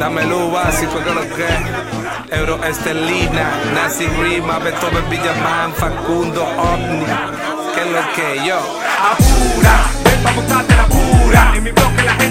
Dame luz básico que lo que Euro Estelina, Nazi Rima, Beethoven Villaman, Facundo Ovni, que lo que yo. Apura, ven pa' la pura. En mi bloque la gente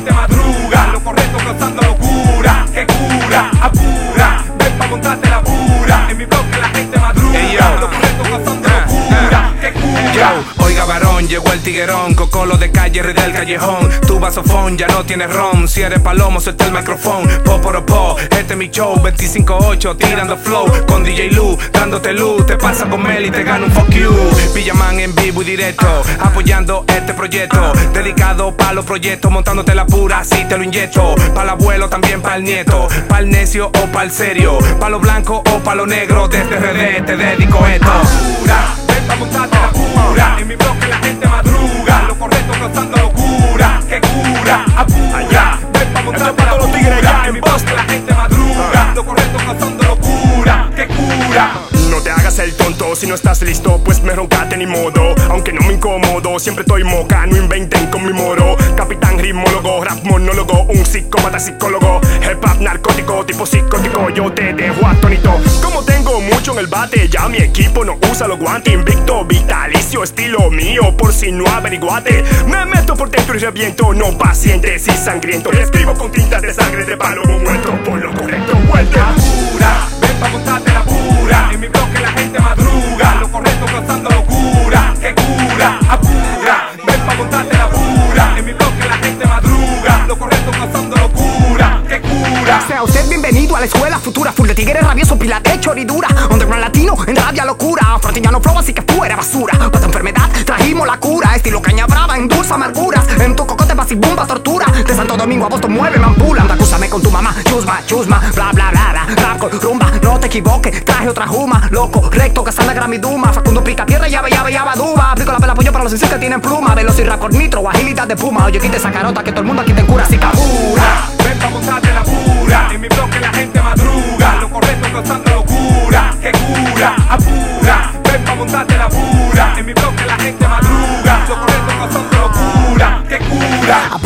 el tiguerón, cocolo de calle, rey del callejón. Tu vasofón ya no tiene ron. Si eres palomo, suelta el micrófono. Po por po, este es mi show. 25-8, tirando flow. Con DJ Lu, dándote luz. Te pasa con Mel y te gana un fuck you. Villaman en vivo y directo, apoyando este proyecto. Dedicado pa' los proyectos, montándote la pura, así te lo inyecto. Pa' el abuelo, también pa' el nieto. Pa' el necio o pa' el serio. Pa' lo blanco o pa' lo negro. Desde RD te dedico esto. Pa' montarte la pura. En mi bloque la gente madruga, lo correcto causando locura. Que cura, apura, ven pa' la todos los tigres allá En mi bloque la gente madruga, lo correcto causando locura. Que cura. No te hagas el tonto, si no estás listo, pues me roncate ni modo. Aunque no me incomodo, siempre estoy moca, no inventen con mi moro. Capitán ritmólogo, rap monólogo, un psicópata psicólogo. Hip hop narcótico, tipo psicótico, yo te dejo atónito. Como tengo mucho en el bate, ya mi equipo no usa los guantes. Invicto, vitalicio, estilo mío, por si no averiguate. Me meto por dentro y reviento, no pacientes y sangriento. Escribo con tintas de sangre de palo, muerto por lo correcto, vuelta. Sea usted bienvenido a la escuela futura Full de tigres rabioso, pila de choridura. Underground latino, en rabia locura Frontillano flow, así que fuera basura. Pa' tu enfermedad trajimos la cura. Estilo caña brava, endulza amarguras. En tu cocote vas y bomba tortura. De Santo Domingo a Boston mueve mampula Anda, acúsame con tu mamá, chusma, chusma Bla, bla, bla, bla, rap con rumba No te equivoques, traje otra juma Loco, recto, cazando gramiduma Facundo pica tierra, llave, llave, llave, duba Aplico la pela apoyo para los inicios que tienen pluma. Veloz nitro, agilidad de puma. Oye, quite esa carota que todo el mundo aquí te cura Así que Apura, ven pa' montarte la pura. En mi bloque la gente madruga, lo correcto causando locura.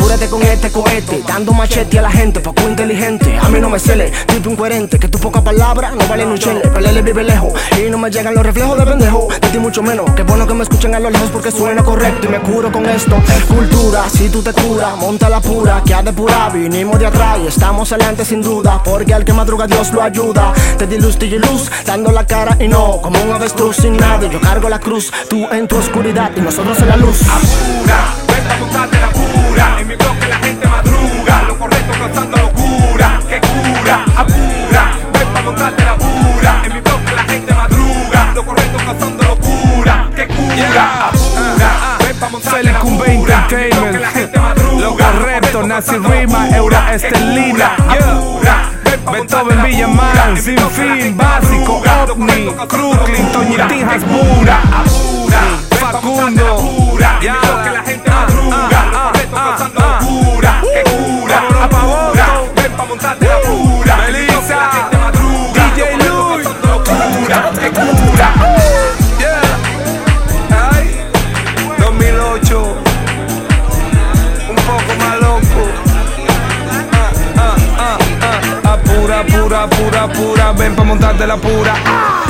Apúrate con este cohete, dando machete a la gente, poco inteligente. A mí no me cele, tipo incoherente, que tu poca palabra no vale un chele. Pelele vive lejos y no me llegan los reflejos de pendejo. De ti mucho menos, que bueno que me escuchen a lo lejos porque suena correcto y me curo con esto. Cultura, si tú te curas, monta la pura, que ha de pura, vinimos de atrás y estamos adelante sin duda. Porque al que madruga Dios lo ayuda. Te di luz, y luz, dando la cara y no, como un avestruz sin nadie. Yo cargo la cruz, tú en tu oscuridad y nosotros en la luz. Apura, pa' montarte la pura. En mi bloque la gente madruga, lo correcto causando locura. Que cura, apura, ven pa' montarte la pura. En mi bloque la gente madruga, lo correcto causando locura. Que cura, apura, ven pa' montarte la pura. En mi bloque Entertainment. la gente madruga, Lo correcto, Nazi Rima, Euro Estelina. Apura, Beethoven mi Sin Fin, Básico, OVNI. Toñitín, Que Hasbura. apura, Facundo. Ven pa' montarte la pura. Ah.